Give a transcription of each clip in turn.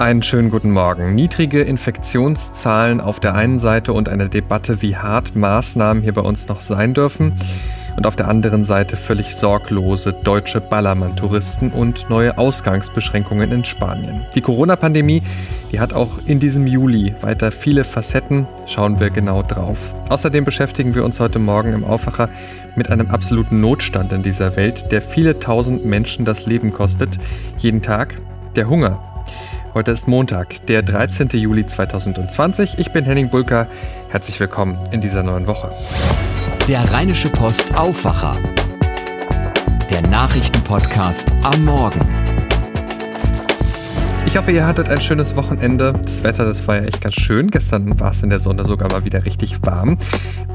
Einen schönen guten Morgen. Niedrige Infektionszahlen auf der einen Seite und eine Debatte, wie hart Maßnahmen hier bei uns noch sein dürfen. Und auf der anderen Seite völlig sorglose deutsche Ballermann-Touristen und neue Ausgangsbeschränkungen in Spanien. Die Corona-Pandemie, die hat auch in diesem Juli weiter viele Facetten. Schauen wir genau drauf. Außerdem beschäftigen wir uns heute Morgen im Aufwacher mit einem absoluten Notstand in dieser Welt, der viele tausend Menschen das Leben kostet. Jeden Tag der Hunger Heute ist Montag, der 13. Juli 2020. Ich bin Henning Bulka. Herzlich willkommen in dieser neuen Woche. Der Rheinische Post Aufwacher. Der Nachrichtenpodcast am Morgen. Ich hoffe, ihr hattet ein schönes Wochenende. Das Wetter, das war ja echt ganz schön. Gestern war es in der Sonne sogar mal wieder richtig warm.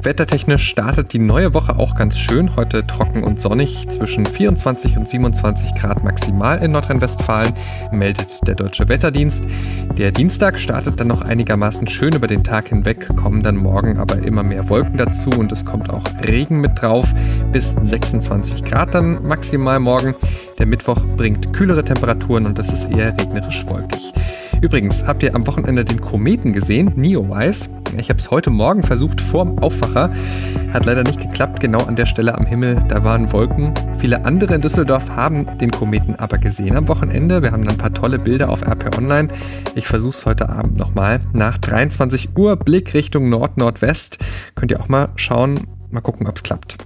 Wettertechnisch startet die neue Woche auch ganz schön. Heute trocken und sonnig, zwischen 24 und 27 Grad maximal in Nordrhein-Westfalen, meldet der Deutsche Wetterdienst. Der Dienstag startet dann noch einigermaßen schön über den Tag hinweg, kommen dann morgen aber immer mehr Wolken dazu und es kommt auch Regen mit drauf, bis 26 Grad dann maximal morgen. Der Mittwoch bringt kühlere Temperaturen und es ist eher regnerisch wolkig. Übrigens, habt ihr am Wochenende den Kometen gesehen, Neowise? Ich habe es heute Morgen versucht vorm Aufwacher. Hat leider nicht geklappt, genau an der Stelle am Himmel, da waren Wolken. Viele andere in Düsseldorf haben den Kometen aber gesehen am Wochenende. Wir haben ein paar tolle Bilder auf RP Online. Ich versuche es heute Abend nochmal. Nach 23 Uhr Blick Richtung Nord-Nordwest. Könnt ihr auch mal schauen, mal gucken, ob es klappt.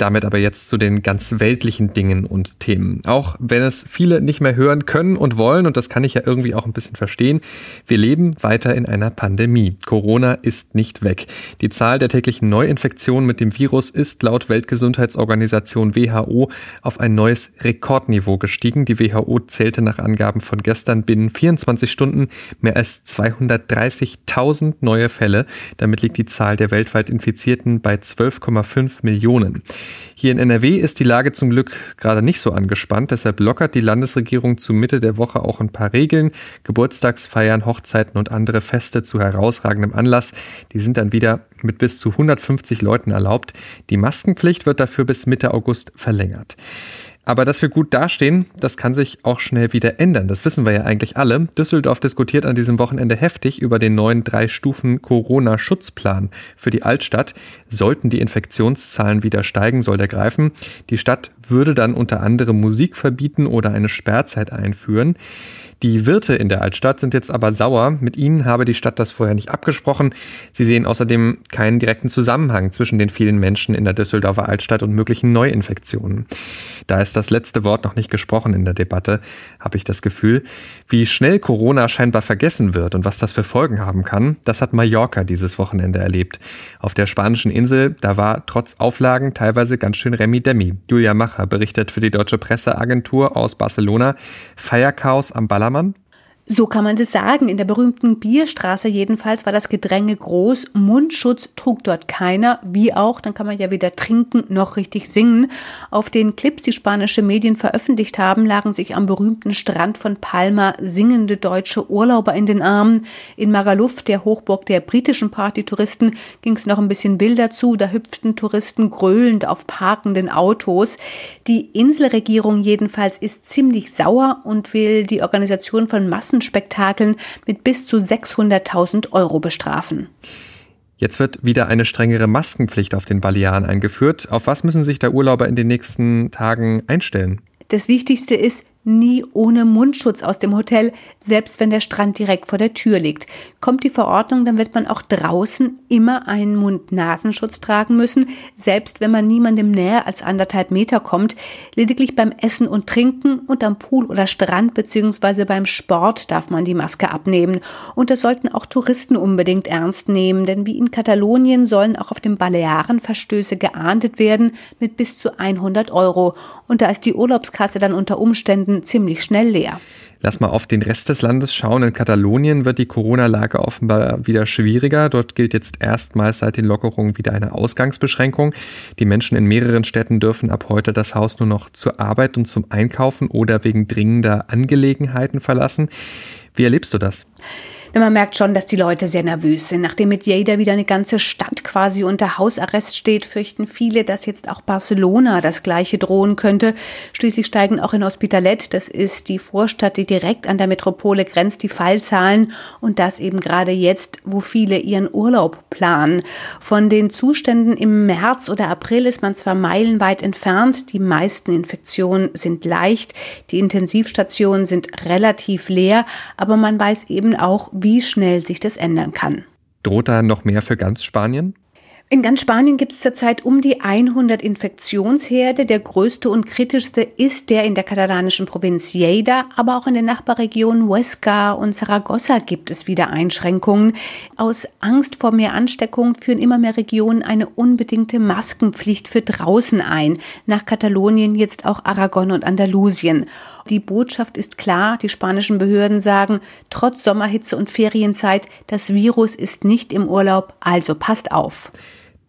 Damit aber jetzt zu den ganz weltlichen Dingen und Themen. Auch wenn es viele nicht mehr hören können und wollen, und das kann ich ja irgendwie auch ein bisschen verstehen, wir leben weiter in einer Pandemie. Corona ist nicht weg. Die Zahl der täglichen Neuinfektionen mit dem Virus ist laut Weltgesundheitsorganisation WHO auf ein neues Rekordniveau gestiegen. Die WHO zählte nach Angaben von gestern binnen 24 Stunden mehr als 230.000 neue Fälle. Damit liegt die Zahl der weltweit Infizierten bei 12,5 Millionen. Hier in NRW ist die Lage zum Glück gerade nicht so angespannt. Deshalb lockert die Landesregierung zu Mitte der Woche auch ein paar Regeln. Geburtstagsfeiern, Hochzeiten und andere Feste zu herausragendem Anlass. Die sind dann wieder mit bis zu 150 Leuten erlaubt. Die Maskenpflicht wird dafür bis Mitte August verlängert. Aber dass wir gut dastehen, das kann sich auch schnell wieder ändern. Das wissen wir ja eigentlich alle. Düsseldorf diskutiert an diesem Wochenende heftig über den neuen Drei-Stufen-Corona-Schutzplan für die Altstadt. Sollten die Infektionszahlen wieder steigen, soll der greifen. Die Stadt würde dann unter anderem Musik verbieten oder eine Sperrzeit einführen. Die Wirte in der Altstadt sind jetzt aber sauer. Mit ihnen habe die Stadt das vorher nicht abgesprochen. Sie sehen außerdem keinen direkten Zusammenhang zwischen den vielen Menschen in der Düsseldorfer Altstadt und möglichen Neuinfektionen. Da ist das letzte Wort noch nicht gesprochen in der Debatte, habe ich das Gefühl. Wie schnell Corona scheinbar vergessen wird und was das für Folgen haben kann, das hat Mallorca dieses Wochenende erlebt. Auf der spanischen Insel, da war trotz Auflagen teilweise ganz schön Remi-Demi. Julia Macher berichtet für die deutsche Presseagentur aus Barcelona. Feierchaos am Ballermann Hermann? So kann man das sagen. In der berühmten Bierstraße jedenfalls war das Gedränge groß. Mundschutz trug dort keiner. Wie auch, dann kann man ja weder trinken noch richtig singen. Auf den Clips, die spanische Medien veröffentlicht haben, lagen sich am berühmten Strand von Palma singende deutsche Urlauber in den Armen. In Magaluf, der Hochburg der britischen Partytouristen, ging es noch ein bisschen wilder zu. Da hüpften Touristen gröhlend auf parkenden Autos. Die Inselregierung jedenfalls ist ziemlich sauer und will die Organisation von Massen Massenspektakeln mit bis zu 600.000 Euro bestrafen. Jetzt wird wieder eine strengere Maskenpflicht auf den Balearen eingeführt. Auf was müssen sich da Urlauber in den nächsten Tagen einstellen? Das Wichtigste ist, nie ohne Mundschutz aus dem Hotel, selbst wenn der Strand direkt vor der Tür liegt. Kommt die Verordnung, dann wird man auch draußen immer einen Mund-Nasenschutz tragen müssen, selbst wenn man niemandem näher als anderthalb Meter kommt. Lediglich beim Essen und Trinken und am Pool oder Strand bzw. beim Sport darf man die Maske abnehmen. Und das sollten auch Touristen unbedingt ernst nehmen, denn wie in Katalonien sollen auch auf den Balearen Verstöße geahndet werden mit bis zu 100 Euro. Und da ist die Urlaubskasse dann unter Umständen Stunden ziemlich schnell leer. Lass mal auf den Rest des Landes schauen. In Katalonien wird die Corona-Lage offenbar wieder schwieriger. Dort gilt jetzt erstmals seit den Lockerungen wieder eine Ausgangsbeschränkung. Die Menschen in mehreren Städten dürfen ab heute das Haus nur noch zur Arbeit und zum Einkaufen oder wegen dringender Angelegenheiten verlassen. Wie erlebst du das? Man merkt schon, dass die Leute sehr nervös sind. Nachdem mit Jada wieder eine ganze Stadt quasi unter Hausarrest steht, fürchten viele, dass jetzt auch Barcelona das gleiche drohen könnte. Schließlich steigen auch in Hospitalet, das ist die Vorstadt, die direkt an der Metropole grenzt, die Fallzahlen und das eben gerade jetzt, wo viele ihren Urlaub planen. Von den Zuständen im März oder April ist man zwar meilenweit entfernt, die meisten Infektionen sind leicht, die Intensivstationen sind relativ leer, aber man weiß eben auch, wie schnell sich das ändern kann. Droht da noch mehr für ganz Spanien? In ganz Spanien gibt es zurzeit um die 100 Infektionsherde. Der größte und kritischste ist der in der katalanischen Provinz Lleida, aber auch in den Nachbarregionen Huesca und Zaragoza gibt es wieder Einschränkungen. Aus Angst vor mehr Ansteckung führen immer mehr Regionen eine unbedingte Maskenpflicht für draußen ein. Nach Katalonien jetzt auch Aragon und Andalusien. Die Botschaft ist klar, die spanischen Behörden sagen, trotz Sommerhitze und Ferienzeit, das Virus ist nicht im Urlaub, also passt auf.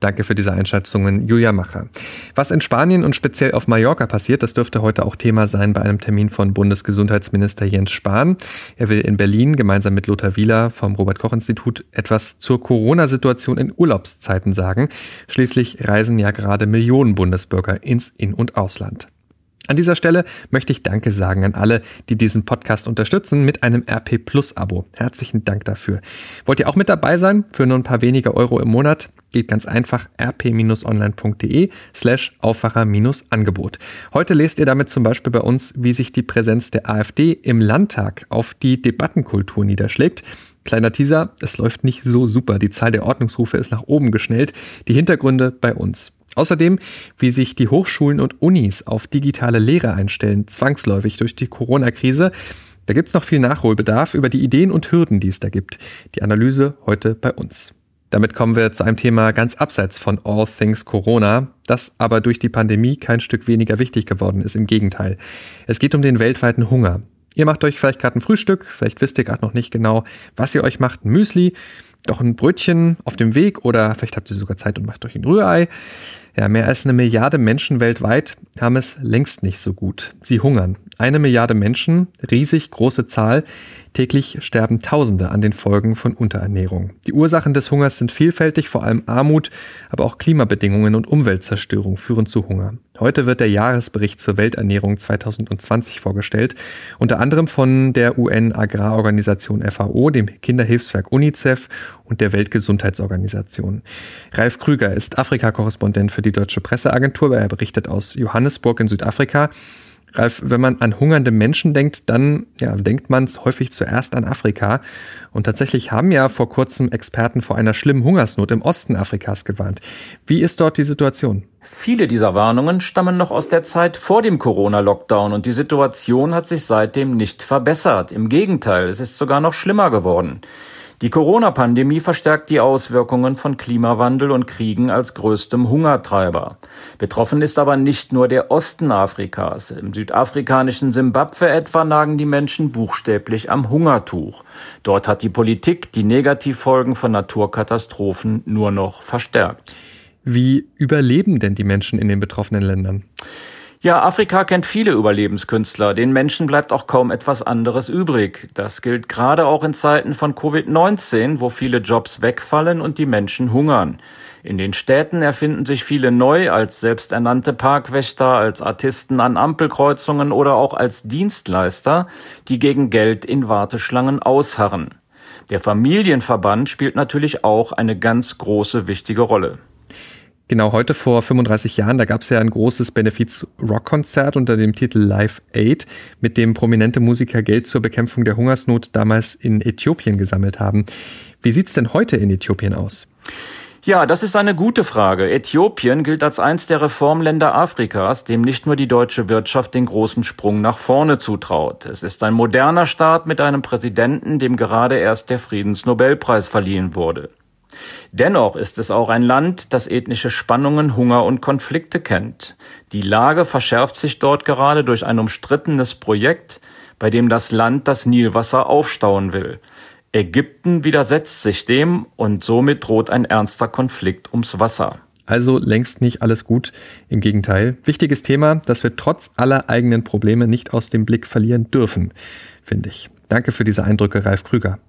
Danke für diese Einschätzungen, Julia Macher. Was in Spanien und speziell auf Mallorca passiert, das dürfte heute auch Thema sein bei einem Termin von Bundesgesundheitsminister Jens Spahn. Er will in Berlin gemeinsam mit Lothar Wieler vom Robert-Koch-Institut etwas zur Corona-Situation in Urlaubszeiten sagen. Schließlich reisen ja gerade Millionen Bundesbürger ins In- und Ausland. An dieser Stelle möchte ich Danke sagen an alle, die diesen Podcast unterstützen mit einem RP Plus Abo. Herzlichen Dank dafür. Wollt ihr auch mit dabei sein? Für nur ein paar wenige Euro im Monat? Geht ganz einfach rp-online.de slash Aufwacher-Angebot. Heute lest ihr damit zum Beispiel bei uns, wie sich die Präsenz der AfD im Landtag auf die Debattenkultur niederschlägt. Kleiner Teaser, es läuft nicht so super. Die Zahl der Ordnungsrufe ist nach oben geschnellt. Die Hintergründe bei uns. Außerdem, wie sich die Hochschulen und Unis auf digitale Lehre einstellen, zwangsläufig durch die Corona-Krise. Da gibt es noch viel Nachholbedarf über die Ideen und Hürden, die es da gibt. Die Analyse heute bei uns. Damit kommen wir zu einem Thema ganz abseits von All Things Corona, das aber durch die Pandemie kein Stück weniger wichtig geworden ist. Im Gegenteil. Es geht um den weltweiten Hunger. Ihr macht euch vielleicht gerade ein Frühstück, vielleicht wisst ihr gerade noch nicht genau, was ihr euch macht. Ein Müsli, doch ein Brötchen auf dem Weg oder vielleicht habt ihr sogar Zeit und macht euch ein Rührei. Ja, mehr als eine Milliarde Menschen weltweit haben es längst nicht so gut. Sie hungern. Eine Milliarde Menschen, riesig große Zahl, Täglich sterben Tausende an den Folgen von Unterernährung. Die Ursachen des Hungers sind vielfältig, vor allem Armut, aber auch Klimabedingungen und Umweltzerstörung führen zu Hunger. Heute wird der Jahresbericht zur Welternährung 2020 vorgestellt, unter anderem von der UN-Agrarorganisation FAO, dem Kinderhilfswerk UNICEF und der Weltgesundheitsorganisation. Ralf Krüger ist Afrika-Korrespondent für die Deutsche Presseagentur, er berichtet aus Johannesburg in Südafrika. Ralf, wenn man an hungernde Menschen denkt, dann ja, denkt man es häufig zuerst an Afrika. Und tatsächlich haben ja vor kurzem Experten vor einer schlimmen Hungersnot im Osten Afrikas gewarnt. Wie ist dort die Situation? Viele dieser Warnungen stammen noch aus der Zeit vor dem Corona-Lockdown und die Situation hat sich seitdem nicht verbessert. Im Gegenteil, es ist sogar noch schlimmer geworden. Die Corona-Pandemie verstärkt die Auswirkungen von Klimawandel und Kriegen als größtem Hungertreiber. Betroffen ist aber nicht nur der Osten Afrikas. Im südafrikanischen Simbabwe etwa nagen die Menschen buchstäblich am Hungertuch. Dort hat die Politik die Negativfolgen von Naturkatastrophen nur noch verstärkt. Wie überleben denn die Menschen in den betroffenen Ländern? Ja, Afrika kennt viele Überlebenskünstler. Den Menschen bleibt auch kaum etwas anderes übrig. Das gilt gerade auch in Zeiten von Covid-19, wo viele Jobs wegfallen und die Menschen hungern. In den Städten erfinden sich viele neu als selbsternannte Parkwächter, als Artisten an Ampelkreuzungen oder auch als Dienstleister, die gegen Geld in Warteschlangen ausharren. Der Familienverband spielt natürlich auch eine ganz große wichtige Rolle. Genau, heute vor 35 Jahren, da gab es ja ein großes Benefiz-Rock-Konzert unter dem Titel Live Aid, mit dem prominente Musiker Geld zur Bekämpfung der Hungersnot damals in Äthiopien gesammelt haben. Wie sieht's denn heute in Äthiopien aus? Ja, das ist eine gute Frage. Äthiopien gilt als eins der Reformländer Afrikas, dem nicht nur die deutsche Wirtschaft den großen Sprung nach vorne zutraut. Es ist ein moderner Staat mit einem Präsidenten, dem gerade erst der Friedensnobelpreis verliehen wurde. Dennoch ist es auch ein Land, das ethnische Spannungen, Hunger und Konflikte kennt. Die Lage verschärft sich dort gerade durch ein umstrittenes Projekt, bei dem das Land das Nilwasser aufstauen will. Ägypten widersetzt sich dem und somit droht ein ernster Konflikt ums Wasser. Also längst nicht alles gut. Im Gegenteil. Wichtiges Thema, das wir trotz aller eigenen Probleme nicht aus dem Blick verlieren dürfen, finde ich. Danke für diese Eindrücke, Ralf Krüger.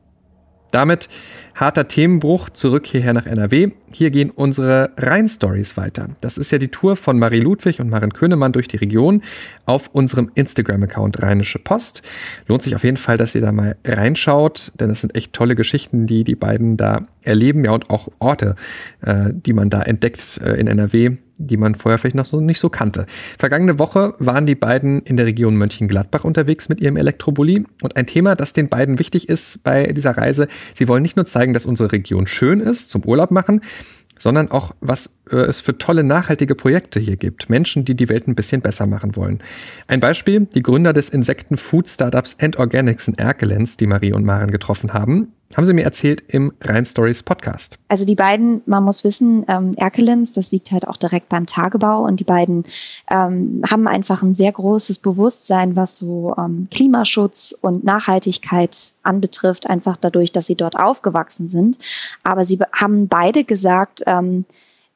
Damit harter Themenbruch zurück hierher nach NRW. Hier gehen unsere Rhein-Stories weiter. Das ist ja die Tour von Marie Ludwig und Maren Könemann durch die Region auf unserem Instagram-Account Rheinische Post. Lohnt sich auf jeden Fall, dass ihr da mal reinschaut, denn es sind echt tolle Geschichten, die die beiden da erleben, ja, und auch Orte, äh, die man da entdeckt äh, in NRW die man vorher vielleicht noch so nicht so kannte. Vergangene Woche waren die beiden in der Region Mönchengladbach unterwegs mit ihrem Elektrobully und ein Thema, das den beiden wichtig ist bei dieser Reise. Sie wollen nicht nur zeigen, dass unsere Region schön ist zum Urlaub machen, sondern auch, was äh, es für tolle nachhaltige Projekte hier gibt. Menschen, die die Welt ein bisschen besser machen wollen. Ein Beispiel, die Gründer des Insekten-Food-Startups End Organics in Erkelenz, die Marie und Maren getroffen haben, haben sie mir erzählt im Rhein Stories Podcast. Also die beiden, man muss wissen, ähm, Erkelenz, das liegt halt auch direkt beim Tagebau und die beiden ähm, haben einfach ein sehr großes Bewusstsein, was so ähm, Klimaschutz und Nachhaltigkeit anbetrifft, einfach dadurch, dass sie dort aufgewachsen sind. Aber sie haben beide gesagt, ähm,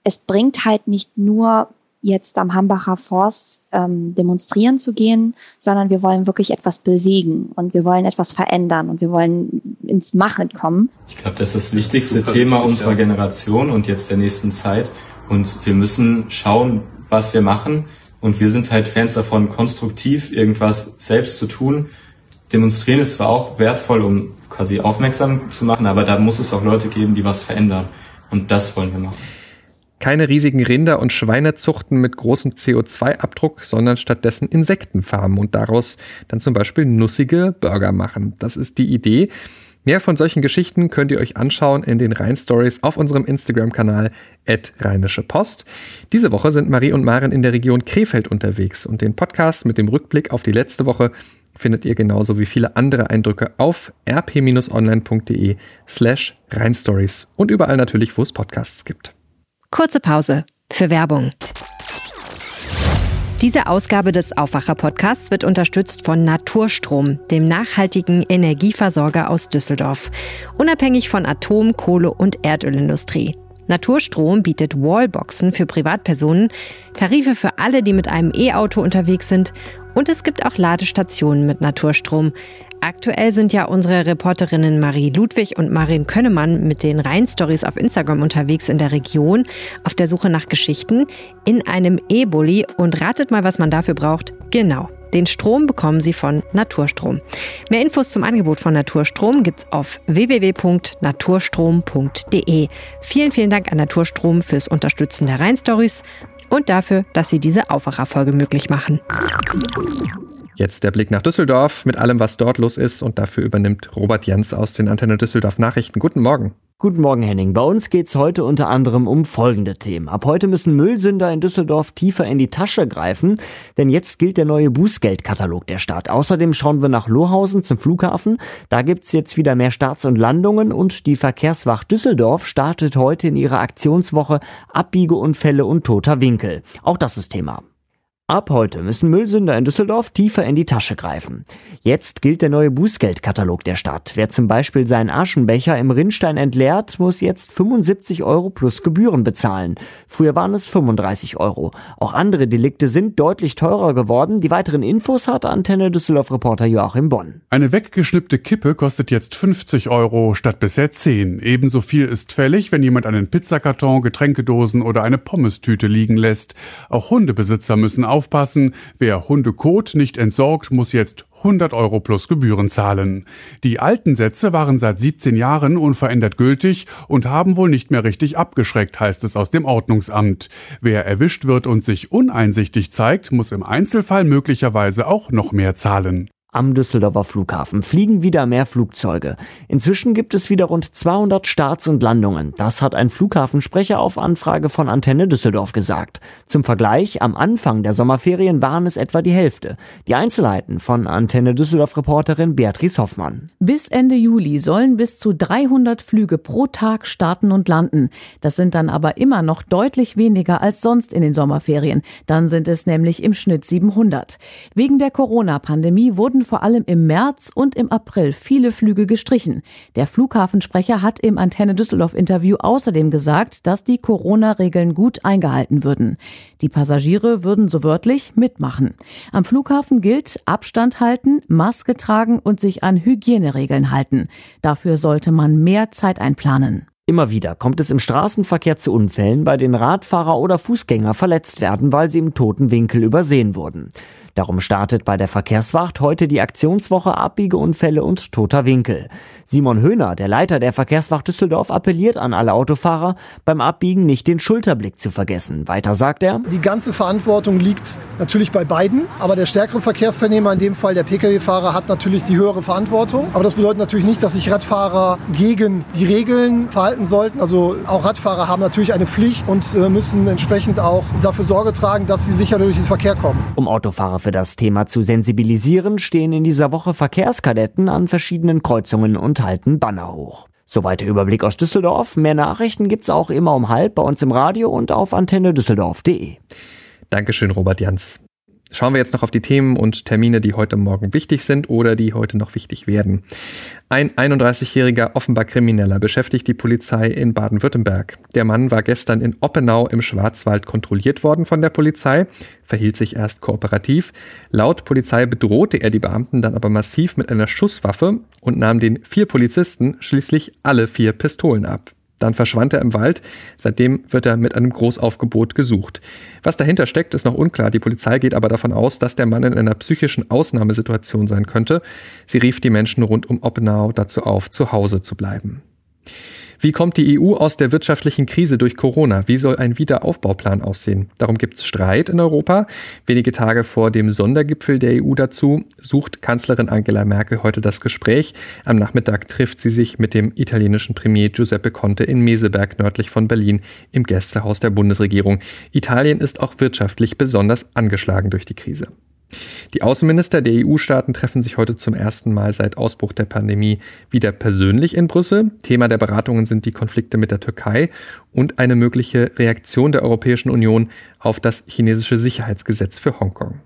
es bringt halt nicht nur jetzt am Hambacher Forst ähm, demonstrieren zu gehen, sondern wir wollen wirklich etwas bewegen und wir wollen etwas verändern und wir wollen ins Machen kommen. Ich glaube, das ist das wichtigste Super Thema unserer ja. Generation und jetzt der nächsten Zeit. Und wir müssen schauen, was wir machen. Und wir sind halt Fans davon, konstruktiv irgendwas selbst zu tun. Demonstrieren ist zwar auch wertvoll, um quasi aufmerksam zu machen, aber da muss es auch Leute geben, die was verändern. Und das wollen wir machen keine riesigen Rinder- und Schweinezuchten mit großem CO2-Abdruck, sondern stattdessen Insektenfarmen und daraus dann zum Beispiel nussige Burger machen. Das ist die Idee. Mehr von solchen Geschichten könnt ihr euch anschauen in den Rhein-Stories auf unserem Instagram-Kanal Rheinische Post. Diese Woche sind Marie und Maren in der Region Krefeld unterwegs und den Podcast mit dem Rückblick auf die letzte Woche findet ihr genauso wie viele andere Eindrücke auf rp-online.de slash Rheinstories und überall natürlich, wo es Podcasts gibt. Kurze Pause für Werbung. Diese Ausgabe des Aufwacher-Podcasts wird unterstützt von Naturstrom, dem nachhaltigen Energieversorger aus Düsseldorf. Unabhängig von Atom-, Kohle- und Erdölindustrie. Naturstrom bietet Wallboxen für Privatpersonen, Tarife für alle, die mit einem E-Auto unterwegs sind und es gibt auch Ladestationen mit Naturstrom. Aktuell sind ja unsere Reporterinnen Marie Ludwig und Marin Könnemann mit den Rhein-Stories auf Instagram unterwegs in der Region auf der Suche nach Geschichten in einem E-Bully und ratet mal, was man dafür braucht. Genau. Den Strom bekommen Sie von Naturstrom. Mehr Infos zum Angebot von Naturstrom gibt's auf www.naturstrom.de. Vielen, vielen Dank an Naturstrom fürs Unterstützen der Rhein-Stories und dafür, dass Sie diese Aufwacherfolge möglich machen. Jetzt der Blick nach Düsseldorf mit allem, was dort los ist. Und dafür übernimmt Robert Jens aus den Antenne Düsseldorf Nachrichten. Guten Morgen. Guten Morgen, Henning. Bei uns geht's heute unter anderem um folgende Themen. Ab heute müssen Müllsünder in Düsseldorf tiefer in die Tasche greifen, denn jetzt gilt der neue Bußgeldkatalog der Stadt. Außerdem schauen wir nach Lohausen zum Flughafen. Da gibt's jetzt wieder mehr Starts und Landungen und die Verkehrswacht Düsseldorf startet heute in ihrer Aktionswoche Abbiegeunfälle und toter Winkel. Auch das ist Thema. Ab heute müssen Müllsünder in Düsseldorf tiefer in die Tasche greifen. Jetzt gilt der neue Bußgeldkatalog der Stadt. Wer zum Beispiel seinen Aschenbecher im Rinnstein entleert, muss jetzt 75 Euro plus Gebühren bezahlen. Früher waren es 35 Euro. Auch andere Delikte sind deutlich teurer geworden. Die weiteren Infos hat Antenne Düsseldorf Reporter Joachim Bonn. Eine weggeschnippte Kippe kostet jetzt 50 Euro statt bisher 10. Ebenso viel ist fällig, wenn jemand einen Pizzakarton, Getränkedosen oder eine Pommestüte liegen lässt. Auch Hundebesitzer müssen aufpassen, wer Hundekot nicht entsorgt, muss jetzt 100 Euro plus Gebühren zahlen. Die alten Sätze waren seit 17 Jahren unverändert gültig und haben wohl nicht mehr richtig abgeschreckt, heißt es aus dem Ordnungsamt. Wer erwischt wird und sich uneinsichtig zeigt, muss im Einzelfall möglicherweise auch noch mehr zahlen. Am Düsseldorfer Flughafen fliegen wieder mehr Flugzeuge. Inzwischen gibt es wieder rund 200 Starts und Landungen. Das hat ein Flughafensprecher auf Anfrage von Antenne Düsseldorf gesagt. Zum Vergleich, am Anfang der Sommerferien waren es etwa die Hälfte. Die Einzelheiten von Antenne Düsseldorf Reporterin Beatrice Hoffmann. Bis Ende Juli sollen bis zu 300 Flüge pro Tag starten und landen. Das sind dann aber immer noch deutlich weniger als sonst in den Sommerferien. Dann sind es nämlich im Schnitt 700. Wegen der Corona-Pandemie wurden vor allem im März und im April viele Flüge gestrichen. Der Flughafensprecher hat im Antenne Düsseldorf Interview außerdem gesagt, dass die Corona-Regeln gut eingehalten würden. Die Passagiere würden so wörtlich mitmachen. Am Flughafen gilt Abstand halten, Maske tragen und sich an Hygieneregeln halten. Dafür sollte man mehr Zeit einplanen. Immer wieder kommt es im Straßenverkehr zu Unfällen, bei denen Radfahrer oder Fußgänger verletzt werden, weil sie im toten Winkel übersehen wurden. Darum startet bei der Verkehrswacht heute die Aktionswoche Abbiegeunfälle und toter Winkel. Simon Höhner, der Leiter der Verkehrswacht Düsseldorf, appelliert an alle Autofahrer, beim Abbiegen nicht den Schulterblick zu vergessen. Weiter sagt er, die ganze Verantwortung liegt natürlich bei beiden, aber der stärkere Verkehrsteilnehmer, in dem Fall der Pkw-Fahrer, hat natürlich die höhere Verantwortung. Aber das bedeutet natürlich nicht, dass sich Radfahrer gegen die Regeln sollten. Also auch Radfahrer haben natürlich eine Pflicht und äh, müssen entsprechend auch dafür Sorge tragen, dass sie sicher durch den Verkehr kommen. Um Autofahrer für das Thema zu sensibilisieren, stehen in dieser Woche Verkehrskadetten an verschiedenen Kreuzungen und halten Banner hoch. Soweit der Überblick aus Düsseldorf. Mehr Nachrichten gibt's auch immer um halb bei uns im Radio und auf antennedüsseldorf.de. Dankeschön, Robert Jans. Schauen wir jetzt noch auf die Themen und Termine, die heute Morgen wichtig sind oder die heute noch wichtig werden. Ein 31-jähriger offenbar Krimineller beschäftigt die Polizei in Baden-Württemberg. Der Mann war gestern in Oppenau im Schwarzwald kontrolliert worden von der Polizei, verhielt sich erst kooperativ. Laut Polizei bedrohte er die Beamten dann aber massiv mit einer Schusswaffe und nahm den vier Polizisten schließlich alle vier Pistolen ab. Dann verschwand er im Wald. Seitdem wird er mit einem Großaufgebot gesucht. Was dahinter steckt, ist noch unklar. Die Polizei geht aber davon aus, dass der Mann in einer psychischen Ausnahmesituation sein könnte. Sie rief die Menschen rund um Oppenau dazu auf, zu Hause zu bleiben. Wie kommt die EU aus der wirtschaftlichen Krise durch Corona? Wie soll ein Wiederaufbauplan aussehen? Darum gibt es Streit in Europa. Wenige Tage vor dem Sondergipfel der EU dazu sucht Kanzlerin Angela Merkel heute das Gespräch. Am Nachmittag trifft sie sich mit dem italienischen Premier Giuseppe Conte in Meseberg nördlich von Berlin im Gästehaus der Bundesregierung. Italien ist auch wirtschaftlich besonders angeschlagen durch die Krise. Die Außenminister der EU-Staaten treffen sich heute zum ersten Mal seit Ausbruch der Pandemie wieder persönlich in Brüssel. Thema der Beratungen sind die Konflikte mit der Türkei und eine mögliche Reaktion der Europäischen Union auf das chinesische Sicherheitsgesetz für Hongkong.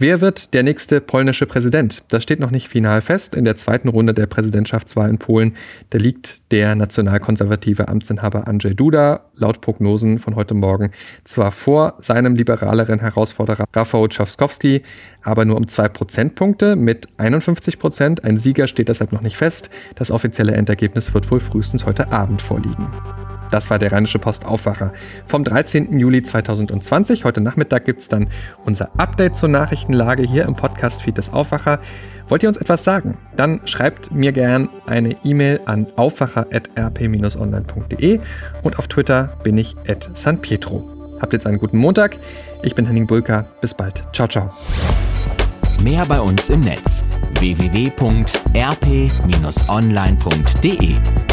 Wer wird der nächste polnische Präsident? Das steht noch nicht final fest. In der zweiten Runde der Präsidentschaftswahl in Polen, da liegt der nationalkonservative Amtsinhaber Andrzej Duda laut Prognosen von heute Morgen zwar vor seinem liberaleren Herausforderer Rafał Trzaskowski, aber nur um zwei Prozentpunkte mit 51 Prozent. Ein Sieger steht deshalb noch nicht fest. Das offizielle Endergebnis wird wohl frühestens heute Abend vorliegen. Das war der Rheinische Post Aufwacher vom 13. Juli 2020. Heute Nachmittag gibt es dann unser Update zur Nachrichtenlage hier im Podcast-Feed des Aufwacher. Wollt ihr uns etwas sagen? Dann schreibt mir gern eine E-Mail an aufwacher.rp-online.de und auf Twitter bin ich at San Pietro. Habt jetzt einen guten Montag. Ich bin Henning Bulka. Bis bald. Ciao, ciao. Mehr bei uns im Netz www.rp-online.de